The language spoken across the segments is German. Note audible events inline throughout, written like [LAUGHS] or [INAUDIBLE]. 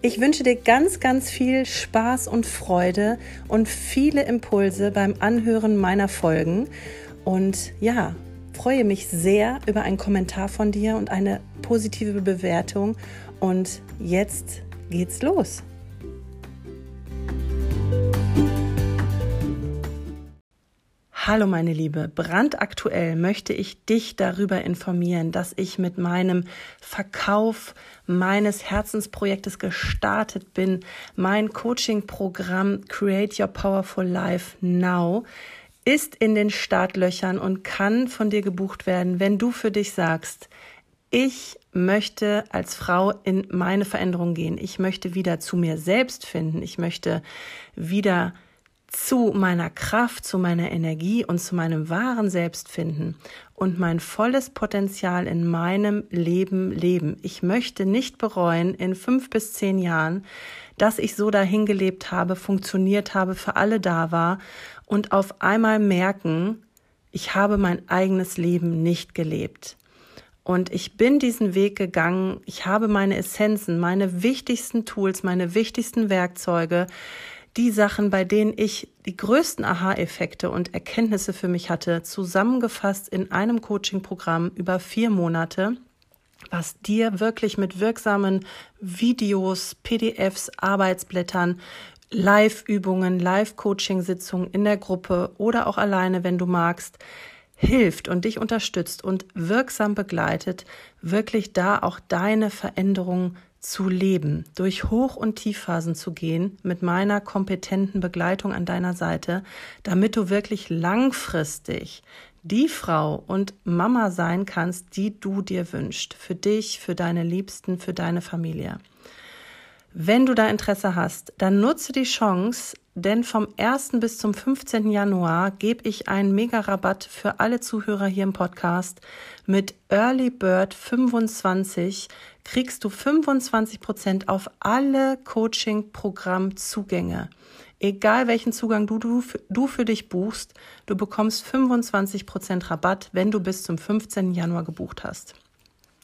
Ich wünsche dir ganz, ganz viel Spaß und Freude und viele Impulse beim Anhören meiner Folgen. Und ja, freue mich sehr über einen Kommentar von dir und eine positive Bewertung. Und jetzt geht's los. Hallo meine Liebe, brandaktuell möchte ich dich darüber informieren, dass ich mit meinem Verkauf meines Herzensprojektes gestartet bin, mein Coaching-Programm Create Your Powerful Life Now ist in den Startlöchern und kann von dir gebucht werden, wenn du für dich sagst, ich möchte als Frau in meine Veränderung gehen. Ich möchte wieder zu mir selbst finden. Ich möchte wieder zu meiner Kraft, zu meiner Energie und zu meinem wahren Selbst finden und mein volles Potenzial in meinem Leben leben. Ich möchte nicht bereuen in fünf bis zehn Jahren, dass ich so dahin gelebt habe, funktioniert habe, für alle da war und auf einmal merken, ich habe mein eigenes Leben nicht gelebt. Und ich bin diesen Weg gegangen. Ich habe meine Essenzen, meine wichtigsten Tools, meine wichtigsten Werkzeuge die Sachen, bei denen ich die größten Aha-Effekte und Erkenntnisse für mich hatte, zusammengefasst in einem Coaching-Programm über vier Monate, was dir wirklich mit wirksamen Videos, PDFs, Arbeitsblättern, Live-Übungen, Live-Coaching-Sitzungen in der Gruppe oder auch alleine, wenn du magst, hilft und dich unterstützt und wirksam begleitet, wirklich da auch deine Veränderung zu leben, durch Hoch- und Tiefphasen zu gehen, mit meiner kompetenten Begleitung an deiner Seite, damit du wirklich langfristig die Frau und Mama sein kannst, die du dir wünschst, für dich, für deine Liebsten, für deine Familie. Wenn du da Interesse hast, dann nutze die Chance, denn vom 1. bis zum 15. Januar gebe ich einen Mega-Rabatt für alle Zuhörer hier im Podcast. Mit Early Bird 25 kriegst du 25 Prozent auf alle Coaching-Programm-Zugänge. Egal welchen Zugang du, du, du für dich buchst, du bekommst 25 Prozent Rabatt, wenn du bis zum 15. Januar gebucht hast.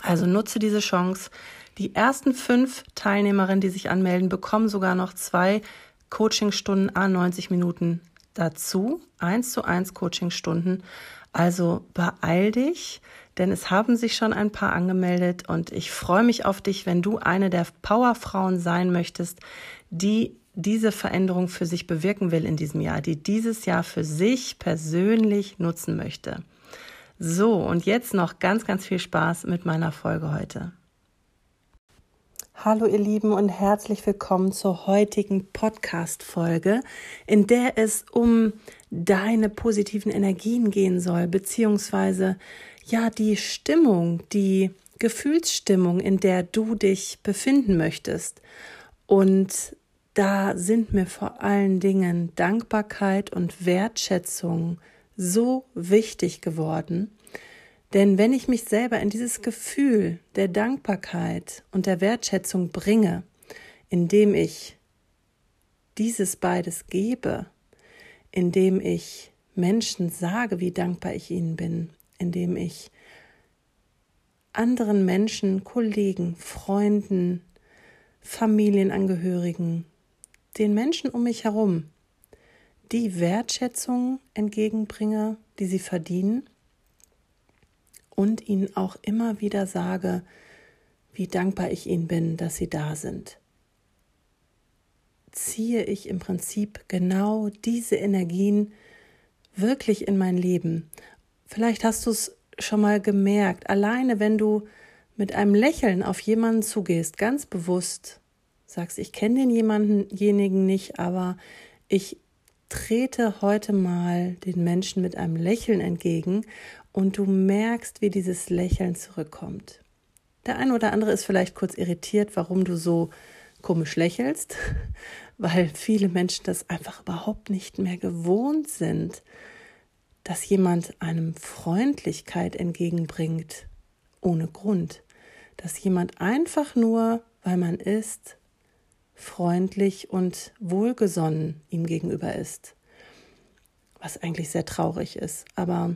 Also nutze diese Chance. Die ersten fünf Teilnehmerinnen, die sich anmelden, bekommen sogar noch zwei Coachingstunden a 90 Minuten dazu. Eins zu eins Coachingstunden. Also beeil dich, denn es haben sich schon ein paar angemeldet und ich freue mich auf dich, wenn du eine der Powerfrauen sein möchtest, die diese Veränderung für sich bewirken will in diesem Jahr, die dieses Jahr für sich persönlich nutzen möchte. So, und jetzt noch ganz, ganz viel Spaß mit meiner Folge heute. Hallo ihr Lieben und herzlich willkommen zur heutigen Podcast-Folge, in der es um deine positiven Energien gehen soll, beziehungsweise ja die Stimmung, die Gefühlsstimmung, in der du dich befinden möchtest. Und da sind mir vor allen Dingen Dankbarkeit und Wertschätzung so wichtig geworden, denn wenn ich mich selber in dieses Gefühl der Dankbarkeit und der Wertschätzung bringe, indem ich dieses beides gebe, indem ich Menschen sage, wie dankbar ich ihnen bin, indem ich anderen Menschen, Kollegen, Freunden, Familienangehörigen, den Menschen um mich herum die Wertschätzung entgegenbringe, die sie verdienen, und ihnen auch immer wieder sage, wie dankbar ich ihnen bin, dass sie da sind. Ziehe ich im Prinzip genau diese Energien wirklich in mein Leben. Vielleicht hast du es schon mal gemerkt, alleine wenn du mit einem Lächeln auf jemanden zugehst, ganz bewusst sagst, ich kenne den jemandenjenigen nicht, aber ich trete heute mal den Menschen mit einem Lächeln entgegen und du merkst, wie dieses Lächeln zurückkommt. Der eine oder andere ist vielleicht kurz irritiert, warum du so komisch lächelst, [LAUGHS] weil viele Menschen das einfach überhaupt nicht mehr gewohnt sind, dass jemand einem Freundlichkeit entgegenbringt ohne Grund, dass jemand einfach nur, weil man ist, freundlich und wohlgesonnen ihm gegenüber ist. Was eigentlich sehr traurig ist. Aber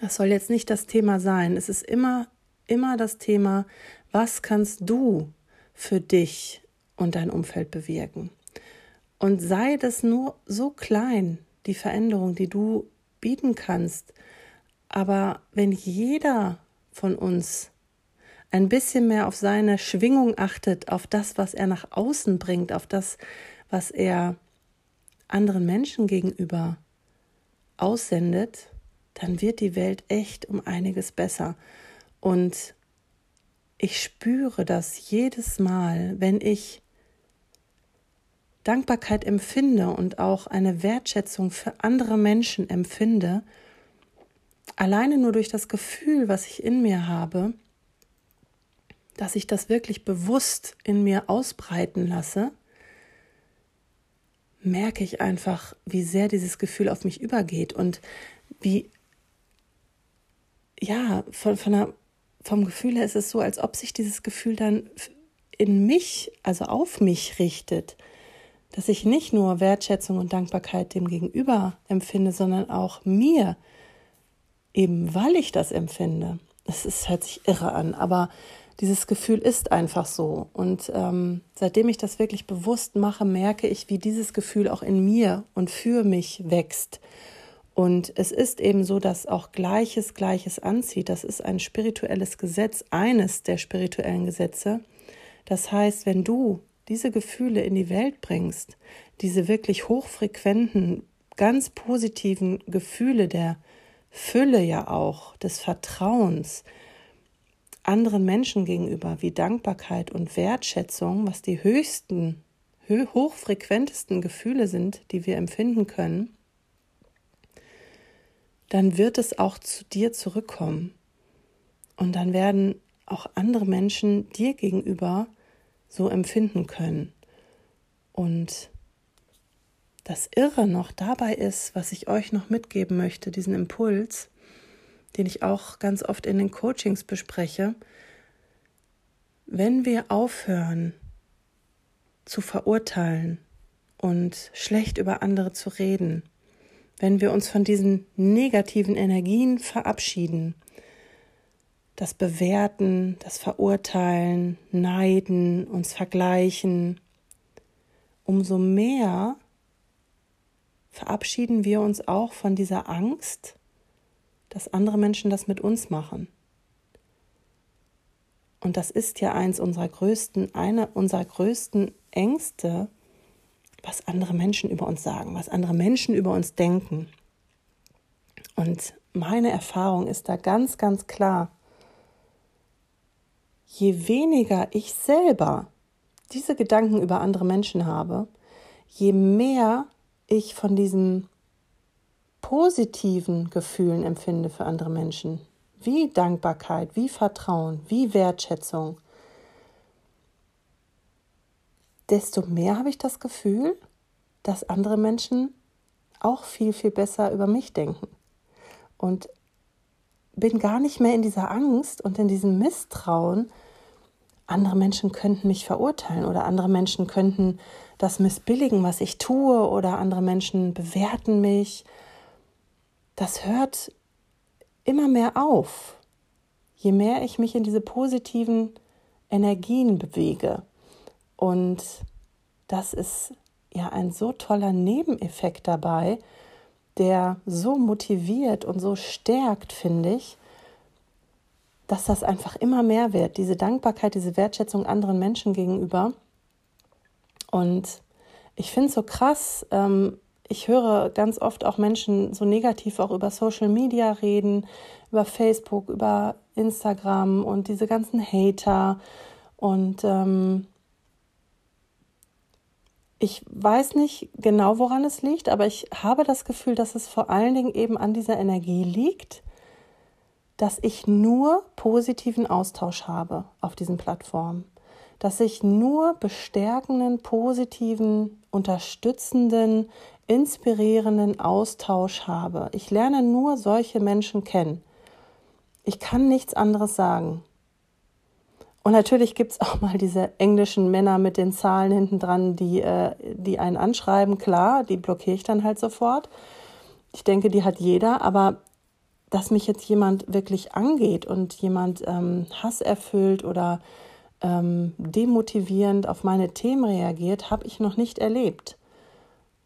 das soll jetzt nicht das Thema sein. Es ist immer, immer das Thema, was kannst du für dich und dein Umfeld bewirken? Und sei das nur so klein, die Veränderung, die du bieten kannst. Aber wenn jeder von uns ein bisschen mehr auf seine Schwingung achtet, auf das, was er nach außen bringt, auf das, was er anderen Menschen gegenüber aussendet, dann wird die Welt echt um einiges besser. Und ich spüre das jedes Mal, wenn ich Dankbarkeit empfinde und auch eine Wertschätzung für andere Menschen empfinde, alleine nur durch das Gefühl, was ich in mir habe, dass ich das wirklich bewusst in mir ausbreiten lasse, merke ich einfach, wie sehr dieses Gefühl auf mich übergeht und wie, ja, von, von der, vom Gefühl her ist es so, als ob sich dieses Gefühl dann in mich, also auf mich richtet, dass ich nicht nur Wertschätzung und Dankbarkeit dem Gegenüber empfinde, sondern auch mir, eben weil ich das empfinde. Es hört sich irre an, aber dieses Gefühl ist einfach so. Und ähm, seitdem ich das wirklich bewusst mache, merke ich, wie dieses Gefühl auch in mir und für mich wächst. Und es ist eben so, dass auch Gleiches Gleiches anzieht. Das ist ein spirituelles Gesetz, eines der spirituellen Gesetze. Das heißt, wenn du diese Gefühle in die Welt bringst, diese wirklich hochfrequenten, ganz positiven Gefühle der Fülle ja auch, des Vertrauens, anderen Menschen gegenüber, wie Dankbarkeit und Wertschätzung, was die höchsten, hochfrequentesten Gefühle sind, die wir empfinden können, dann wird es auch zu dir zurückkommen. Und dann werden auch andere Menschen dir gegenüber so empfinden können. Und das Irre noch dabei ist, was ich euch noch mitgeben möchte, diesen Impuls, den ich auch ganz oft in den Coachings bespreche, wenn wir aufhören zu verurteilen und schlecht über andere zu reden, wenn wir uns von diesen negativen Energien verabschieden, das Bewerten, das Verurteilen, Neiden, uns vergleichen, umso mehr verabschieden wir uns auch von dieser Angst, dass andere Menschen das mit uns machen. Und das ist ja eins unserer größten, eine unserer größten Ängste, was andere Menschen über uns sagen, was andere Menschen über uns denken. Und meine Erfahrung ist da ganz, ganz klar, je weniger ich selber diese Gedanken über andere Menschen habe, je mehr ich von diesem positiven Gefühlen empfinde für andere Menschen, wie Dankbarkeit, wie Vertrauen, wie Wertschätzung, desto mehr habe ich das Gefühl, dass andere Menschen auch viel, viel besser über mich denken. Und bin gar nicht mehr in dieser Angst und in diesem Misstrauen, andere Menschen könnten mich verurteilen oder andere Menschen könnten das missbilligen, was ich tue oder andere Menschen bewerten mich das hört immer mehr auf, je mehr ich mich in diese positiven Energien bewege. Und das ist ja ein so toller Nebeneffekt dabei, der so motiviert und so stärkt, finde ich, dass das einfach immer mehr wird, diese Dankbarkeit, diese Wertschätzung anderen Menschen gegenüber. Und ich finde es so krass, ähm, ich höre ganz oft auch Menschen so negativ auch über Social Media reden, über Facebook, über Instagram und diese ganzen Hater. Und ähm, ich weiß nicht genau, woran es liegt, aber ich habe das Gefühl, dass es vor allen Dingen eben an dieser Energie liegt, dass ich nur positiven Austausch habe auf diesen Plattformen dass ich nur bestärkenden, positiven, unterstützenden, inspirierenden Austausch habe. Ich lerne nur solche Menschen kennen. Ich kann nichts anderes sagen. Und natürlich gibt es auch mal diese englischen Männer mit den Zahlen hinten dran, die, äh, die einen anschreiben. Klar, die blockiere ich dann halt sofort. Ich denke, die hat jeder, aber dass mich jetzt jemand wirklich angeht und jemand ähm, Hass erfüllt oder ähm, demotivierend auf meine Themen reagiert, habe ich noch nicht erlebt.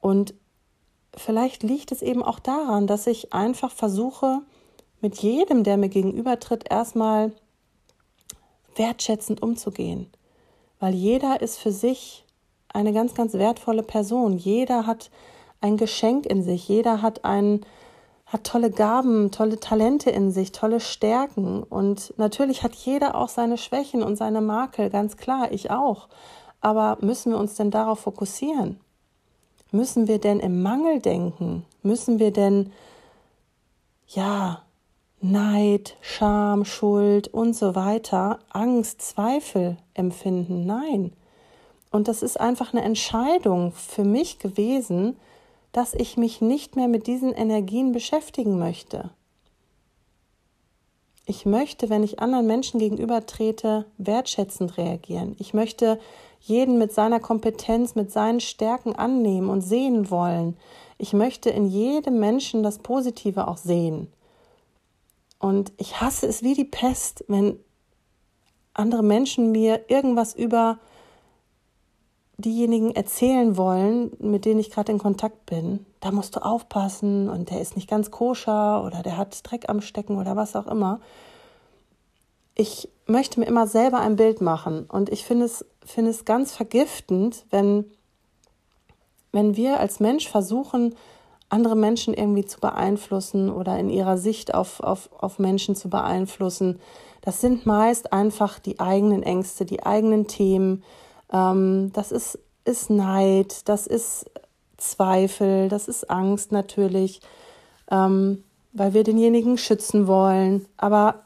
Und vielleicht liegt es eben auch daran, dass ich einfach versuche, mit jedem, der mir gegenübertritt, erstmal wertschätzend umzugehen. Weil jeder ist für sich eine ganz, ganz wertvolle Person. Jeder hat ein Geschenk in sich. Jeder hat einen hat tolle Gaben, tolle Talente in sich, tolle Stärken. Und natürlich hat jeder auch seine Schwächen und seine Makel, ganz klar, ich auch. Aber müssen wir uns denn darauf fokussieren? Müssen wir denn im Mangel denken? Müssen wir denn, ja, Neid, Scham, Schuld und so weiter, Angst, Zweifel empfinden? Nein. Und das ist einfach eine Entscheidung für mich gewesen, dass ich mich nicht mehr mit diesen Energien beschäftigen möchte. Ich möchte, wenn ich anderen Menschen gegenüber trete, wertschätzend reagieren. Ich möchte jeden mit seiner Kompetenz, mit seinen Stärken annehmen und sehen wollen. Ich möchte in jedem Menschen das Positive auch sehen. Und ich hasse es wie die Pest, wenn andere Menschen mir irgendwas über diejenigen erzählen wollen, mit denen ich gerade in Kontakt bin, da musst du aufpassen und der ist nicht ganz koscher oder der hat Dreck am Stecken oder was auch immer. Ich möchte mir immer selber ein Bild machen und ich finde es, finde es ganz vergiftend, wenn, wenn wir als Mensch versuchen, andere Menschen irgendwie zu beeinflussen oder in ihrer Sicht auf, auf, auf Menschen zu beeinflussen. Das sind meist einfach die eigenen Ängste, die eigenen Themen, ähm, das ist, ist Neid, das ist Zweifel, das ist Angst natürlich, ähm, weil wir denjenigen schützen wollen. Aber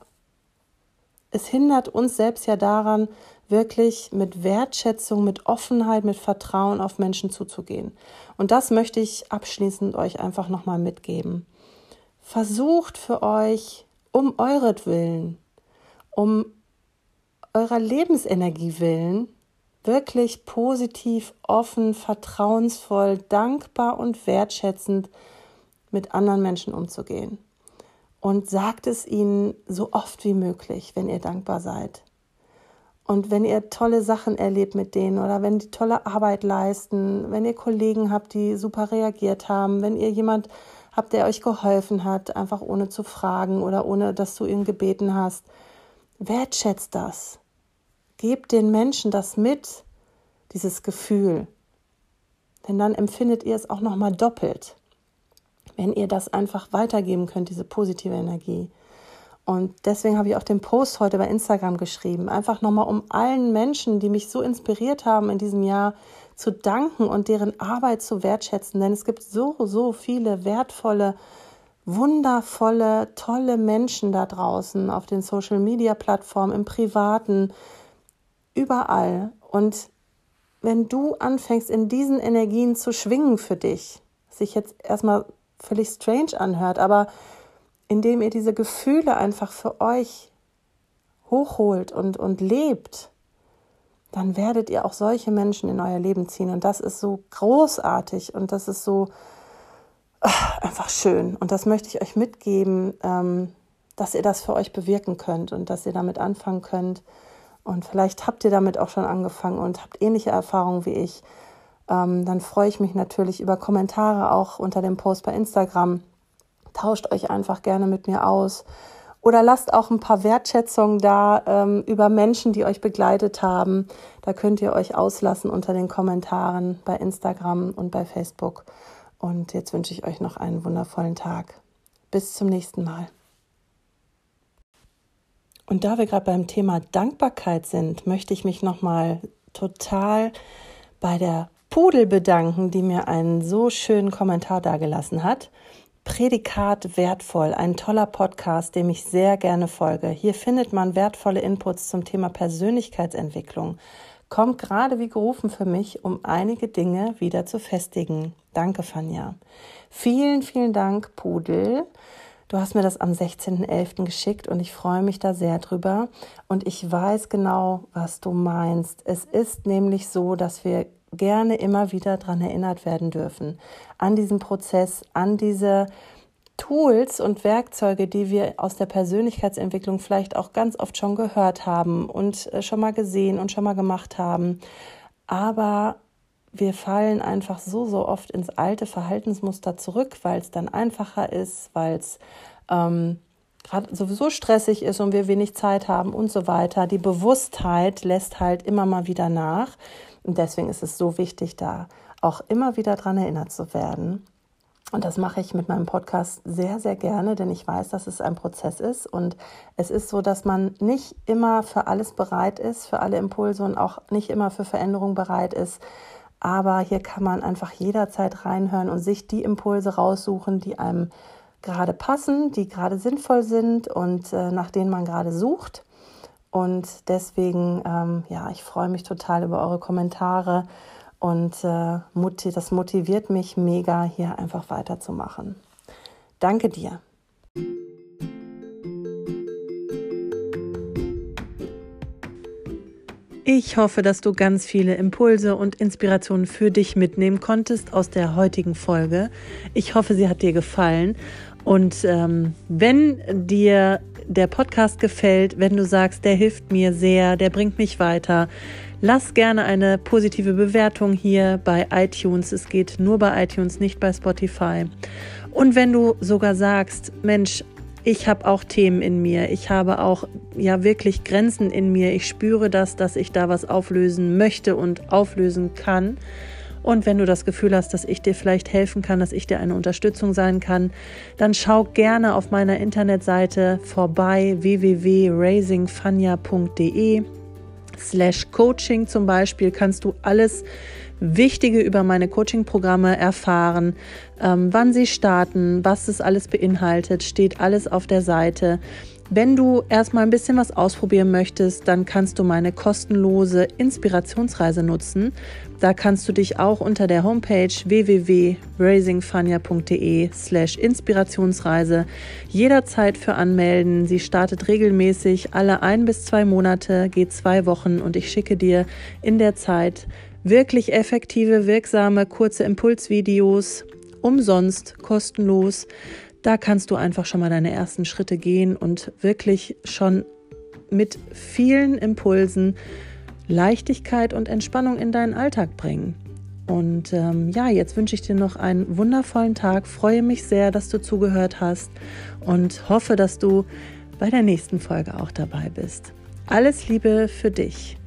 es hindert uns selbst ja daran, wirklich mit Wertschätzung, mit Offenheit, mit Vertrauen auf Menschen zuzugehen. Und das möchte ich abschließend euch einfach nochmal mitgeben. Versucht für euch um euretwillen, um eurer Lebensenergie willen, wirklich positiv, offen, vertrauensvoll, dankbar und wertschätzend mit anderen Menschen umzugehen. Und sagt es ihnen so oft wie möglich, wenn ihr dankbar seid. Und wenn ihr tolle Sachen erlebt mit denen oder wenn die tolle Arbeit leisten, wenn ihr Kollegen habt, die super reagiert haben, wenn ihr jemand habt, der euch geholfen hat, einfach ohne zu fragen oder ohne, dass du ihn gebeten hast, wertschätzt das. Gebt den Menschen das mit, dieses Gefühl. Denn dann empfindet ihr es auch nochmal doppelt, wenn ihr das einfach weitergeben könnt, diese positive Energie. Und deswegen habe ich auch den Post heute bei Instagram geschrieben, einfach nochmal um allen Menschen, die mich so inspiriert haben in diesem Jahr, zu danken und deren Arbeit zu wertschätzen. Denn es gibt so, so viele wertvolle, wundervolle, tolle Menschen da draußen auf den Social-Media-Plattformen, im Privaten, überall. Und wenn du anfängst, in diesen Energien zu schwingen für dich, sich jetzt erstmal völlig strange anhört, aber indem ihr diese Gefühle einfach für euch hochholt und, und lebt, dann werdet ihr auch solche Menschen in euer Leben ziehen. Und das ist so großartig und das ist so ach, einfach schön. Und das möchte ich euch mitgeben, ähm, dass ihr das für euch bewirken könnt und dass ihr damit anfangen könnt, und vielleicht habt ihr damit auch schon angefangen und habt ähnliche Erfahrungen wie ich. Ähm, dann freue ich mich natürlich über Kommentare auch unter dem Post bei Instagram. Tauscht euch einfach gerne mit mir aus. Oder lasst auch ein paar Wertschätzungen da ähm, über Menschen, die euch begleitet haben. Da könnt ihr euch auslassen unter den Kommentaren bei Instagram und bei Facebook. Und jetzt wünsche ich euch noch einen wundervollen Tag. Bis zum nächsten Mal. Und da wir gerade beim Thema Dankbarkeit sind, möchte ich mich nochmal total bei der Pudel bedanken, die mir einen so schönen Kommentar dargelassen hat. Prädikat wertvoll, ein toller Podcast, dem ich sehr gerne folge. Hier findet man wertvolle Inputs zum Thema Persönlichkeitsentwicklung. Kommt gerade wie gerufen für mich, um einige Dinge wieder zu festigen. Danke, Fanja. Vielen, vielen Dank, Pudel. Du hast mir das am 16.11. geschickt und ich freue mich da sehr drüber. Und ich weiß genau, was du meinst. Es ist nämlich so, dass wir gerne immer wieder daran erinnert werden dürfen. An diesen Prozess, an diese Tools und Werkzeuge, die wir aus der Persönlichkeitsentwicklung vielleicht auch ganz oft schon gehört haben und äh, schon mal gesehen und schon mal gemacht haben. Aber wir fallen einfach so, so oft ins alte Verhaltensmuster zurück, weil es dann einfacher ist, weil es ähm, gerade sowieso stressig ist und wir wenig Zeit haben und so weiter. Die Bewusstheit lässt halt immer mal wieder nach. Und deswegen ist es so wichtig, da auch immer wieder dran erinnert zu werden. Und das mache ich mit meinem Podcast sehr, sehr gerne, denn ich weiß, dass es ein Prozess ist. Und es ist so, dass man nicht immer für alles bereit ist, für alle Impulse und auch nicht immer für Veränderung bereit ist. Aber hier kann man einfach jederzeit reinhören und sich die Impulse raussuchen, die einem gerade passen, die gerade sinnvoll sind und äh, nach denen man gerade sucht. Und deswegen, ähm, ja, ich freue mich total über eure Kommentare und äh, das motiviert mich mega, hier einfach weiterzumachen. Danke dir. Ich hoffe, dass du ganz viele Impulse und Inspirationen für dich mitnehmen konntest aus der heutigen Folge. Ich hoffe, sie hat dir gefallen. Und ähm, wenn dir der Podcast gefällt, wenn du sagst, der hilft mir sehr, der bringt mich weiter, lass gerne eine positive Bewertung hier bei iTunes. Es geht nur bei iTunes, nicht bei Spotify. Und wenn du sogar sagst, Mensch, ich habe auch Themen in mir, ich habe auch ja wirklich Grenzen in mir, ich spüre das, dass ich da was auflösen möchte und auflösen kann, und wenn du das Gefühl hast, dass ich dir vielleicht helfen kann, dass ich dir eine Unterstützung sein kann, dann schau gerne auf meiner Internetseite vorbei www.raisingfania.de slash Coaching zum Beispiel kannst du alles Wichtige über meine Coaching-Programme erfahren, ähm, wann sie starten, was es alles beinhaltet, steht alles auf der Seite. Wenn du erstmal ein bisschen was ausprobieren möchtest, dann kannst du meine kostenlose Inspirationsreise nutzen. Da kannst du dich auch unter der Homepage www.raisingfania.de slash Inspirationsreise jederzeit für anmelden. Sie startet regelmäßig alle ein bis zwei Monate, geht zwei Wochen und ich schicke dir in der Zeit wirklich effektive, wirksame, kurze Impulsvideos umsonst, kostenlos da kannst du einfach schon mal deine ersten Schritte gehen und wirklich schon mit vielen Impulsen Leichtigkeit und Entspannung in deinen Alltag bringen. Und ähm, ja, jetzt wünsche ich dir noch einen wundervollen Tag. Freue mich sehr, dass du zugehört hast und hoffe, dass du bei der nächsten Folge auch dabei bist. Alles Liebe für dich.